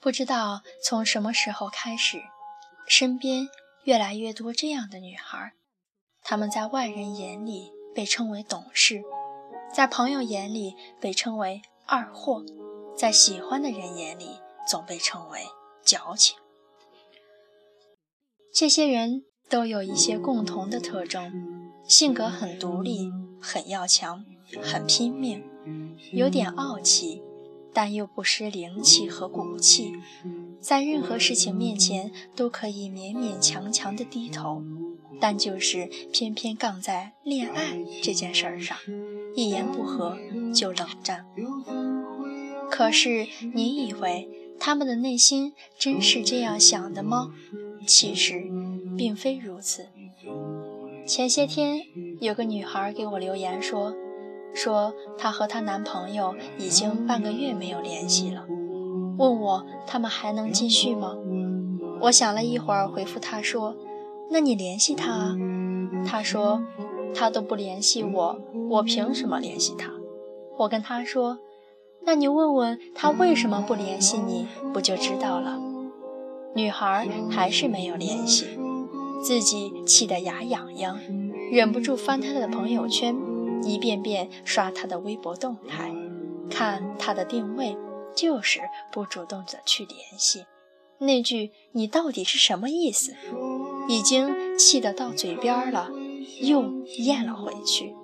不知道从什么时候开始，身边越来越多这样的女孩。她们在外人眼里被称为懂事，在朋友眼里被称为二货，在喜欢的人眼里总被称为矫情。这些人都有一些共同的特征：性格很独立，很要强，很拼命，有点傲气。但又不失灵气和骨气，在任何事情面前都可以勉勉强强地低头，但就是偏偏杠在恋爱这件事儿上，一言不合就冷战。可是你以为他们的内心真是这样想的吗？其实并非如此。前些天有个女孩给我留言说。说她和她男朋友已经半个月没有联系了，问我他们还能继续吗？我想了一会儿，回复她说：“那你联系他啊。”她说：“他都不联系我，我凭什么联系他？”我跟她说：“那你问问他为什么不联系你，不就知道了？”女孩还是没有联系，自己气得牙痒痒，忍不住翻他的朋友圈。一遍遍刷他的微博动态，看他的定位，就是不主动的去联系。那句“你到底是什么意思”，已经气得到嘴边了，又咽了回去，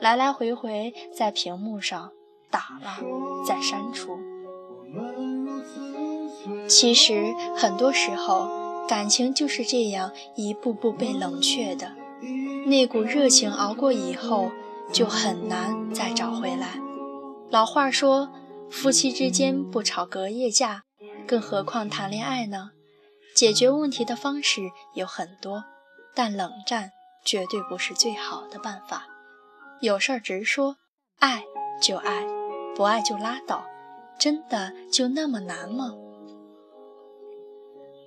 来来回回在屏幕上打了再删除。其实很多时候，感情就是这样一步步被冷却的，那股热情熬过以后。就很难再找回来。老话说，夫妻之间不吵隔夜架，更何况谈恋爱呢？解决问题的方式有很多，但冷战绝对不是最好的办法。有事儿直说，爱就爱，不爱就拉倒，真的就那么难吗？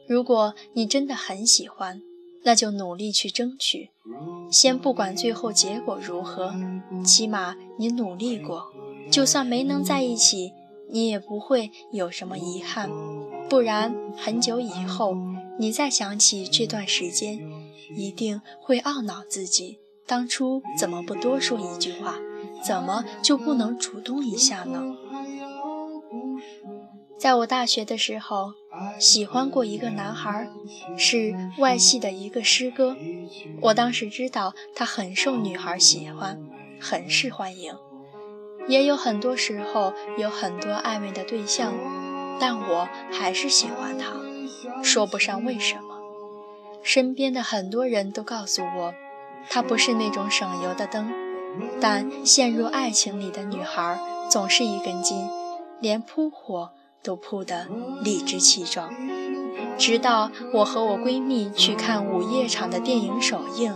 如果你真的很喜欢，那就努力去争取。先不管最后结果如何，起码你努力过，就算没能在一起，你也不会有什么遗憾。不然，很久以后你再想起这段时间，一定会懊恼自己当初怎么不多说一句话，怎么就不能主动一下呢？在我大学的时候，喜欢过一个男孩，是外系的一个师哥。我当时知道他很受女孩喜欢，很是欢迎，也有很多时候有很多暧昧的对象，但我还是喜欢他，说不上为什么。身边的很多人都告诉我，他不是那种省油的灯，但陷入爱情里的女孩总是一根筋，连扑火。都扑得理直气壮，直到我和我闺蜜去看午夜场的电影首映，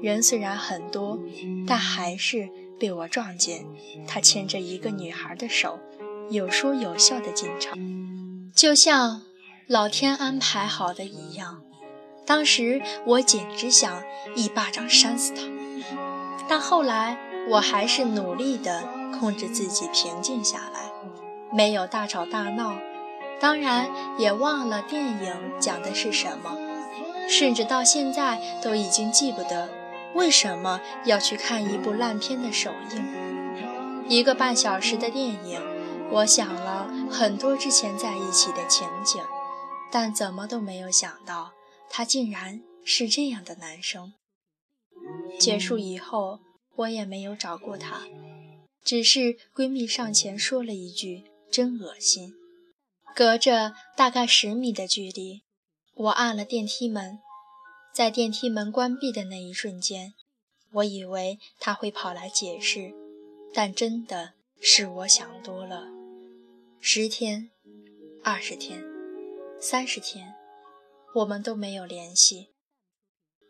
人虽然很多，但还是被我撞见他牵着一个女孩的手，有说有笑的进场，就像老天安排好的一样。当时我简直想一巴掌扇死他，但后来我还是努力地控制自己，平静下来。没有大吵大闹，当然也忘了电影讲的是什么，甚至到现在都已经记不得为什么要去看一部烂片的首映。一个半小时的电影，我想了很多之前在一起的情景，但怎么都没有想到他竟然是这样的男生。结束以后，我也没有找过他，只是闺蜜上前说了一句。真恶心！隔着大概十米的距离，我按了电梯门。在电梯门关闭的那一瞬间，我以为他会跑来解释，但真的是我想多了。十天、二十天、三十天，我们都没有联系。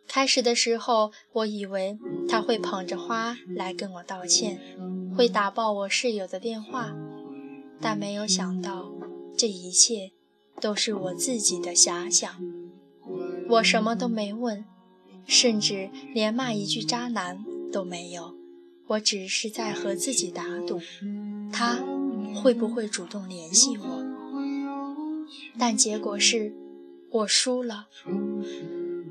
开始的时候，我以为他会捧着花来跟我道歉，会打爆我室友的电话。但没有想到，这一切都是我自己的遐想。我什么都没问，甚至连骂一句渣男都没有。我只是在和自己打赌，他会不会主动联系我。但结果是，我输了。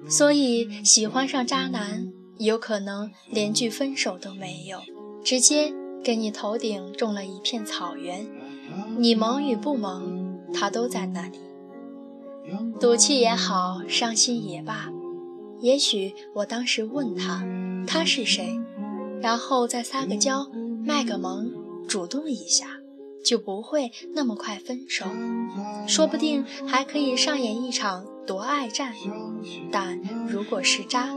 所以喜欢上渣男，有可能连句分手都没有，直接给你头顶种了一片草原，你萌与不萌，他都在那里。赌气也好，伤心也罢，也许我当时问他他是谁，然后再撒个娇，卖个萌，主动一下。就不会那么快分手，说不定还可以上演一场夺爱战。但如果是渣，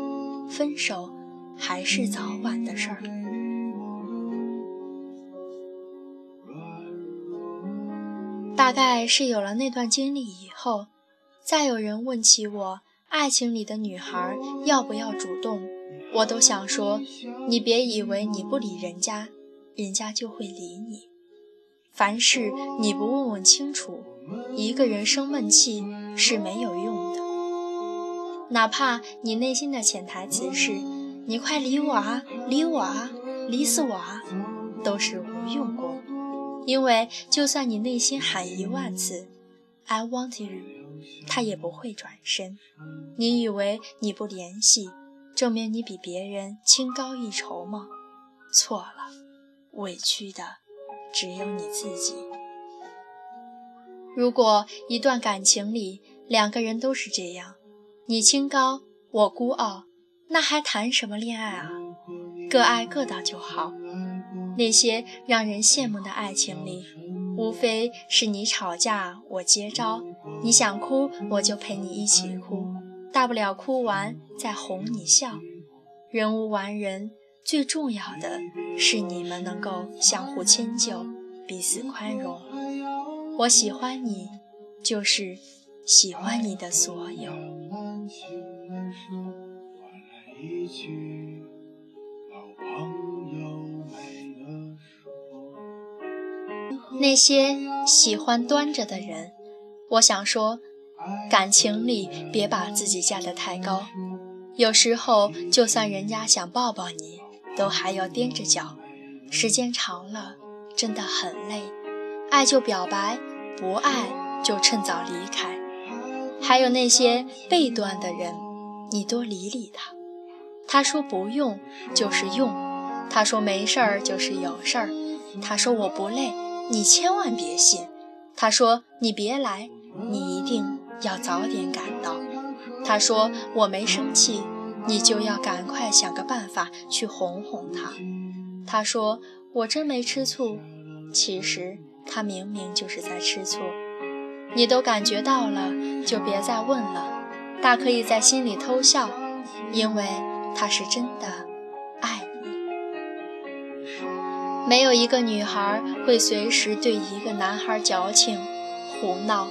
分手还是早晚的事儿。大概是有了那段经历以后，再有人问起我爱情里的女孩要不要主动，我都想说：你别以为你不理人家，人家就会理你。凡事你不问问清楚，一个人生闷气是没有用的。哪怕你内心的潜台词是“你快理我啊，理我啊，理死我啊”，都是无用功。因为就算你内心喊一万次 “I want you”，他也不会转身。你以为你不联系，证明你比别人清高一筹吗？错了，委屈的。只有你自己。如果一段感情里两个人都是这样，你清高，我孤傲，那还谈什么恋爱啊？各爱各的就好。那些让人羡慕的爱情里，无非是你吵架我接招，你想哭我就陪你一起哭，大不了哭完再哄你笑。人无完人。最重要的是你们能够相互迁就，彼此宽容。我喜欢你，就是喜欢你的所有。那些喜欢端着的人，我想说，感情里别把自己架得太高。有时候，就算人家想抱抱你。都还要踮着脚，时间长了真的很累。爱就表白，不爱就趁早离开。还有那些被端的人，你多理理他。他说不用就是用，他说没事儿就是有事儿。他说我不累，你千万别信。他说你别来，你一定要早点赶到。他说我没生气。你就要赶快想个办法去哄哄他。他说：“我真没吃醋。”其实他明明就是在吃醋。你都感觉到了，就别再问了。大可以在心里偷笑，因为他是真的没有一个女孩会随时对一个男孩矫情、胡闹，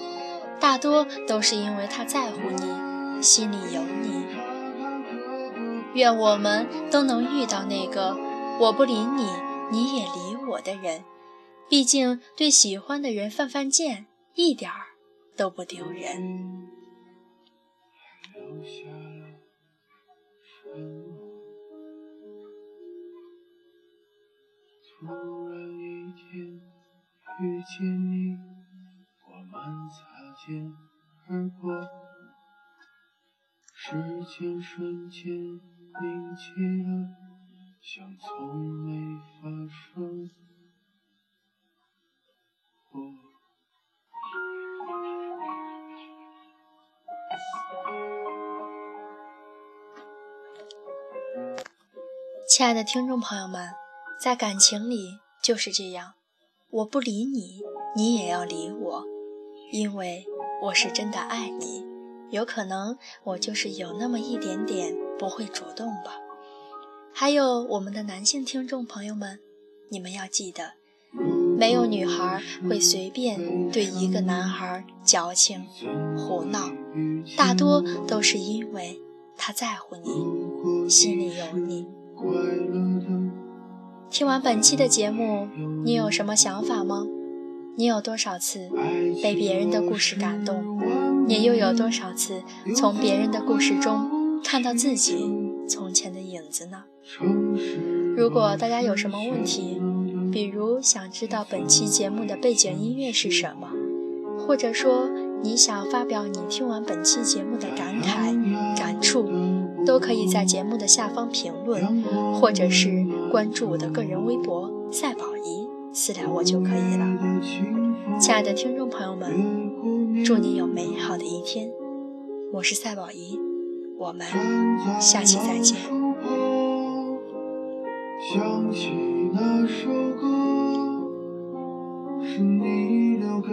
大多都是因为他在乎你，心里有你。愿我们都能遇到那个我不理你，你也理我的人。毕竟对喜欢的人犯犯贱，一点儿都不丢人。突然一天遇见你，我们擦肩而过，时间瞬间。凝结了，像从没发生过。亲爱的听众朋友们，在感情里就是这样，我不理你，你也要理我，因为我是真的爱你。有可能我就是有那么一点点不会主动吧。还有我们的男性听众朋友们，你们要记得，没有女孩会随便对一个男孩矫情胡闹，大多都是因为他在乎你，心里有你。听完本期的节目，你有什么想法吗？你有多少次被别人的故事感动？你又有多少次从别人的故事中看到自己从前的影子呢？如果大家有什么问题，比如想知道本期节目的背景音乐是什么，或者说你想发表你听完本期节目的感慨、感触，都可以在节目的下方评论，或者是关注我的个人微博“赛宝仪”，私聊我就可以了。亲爱的听众朋友们，祝你有美好的一天。我是赛宝仪，我们下期再见。想起那首歌，是你留给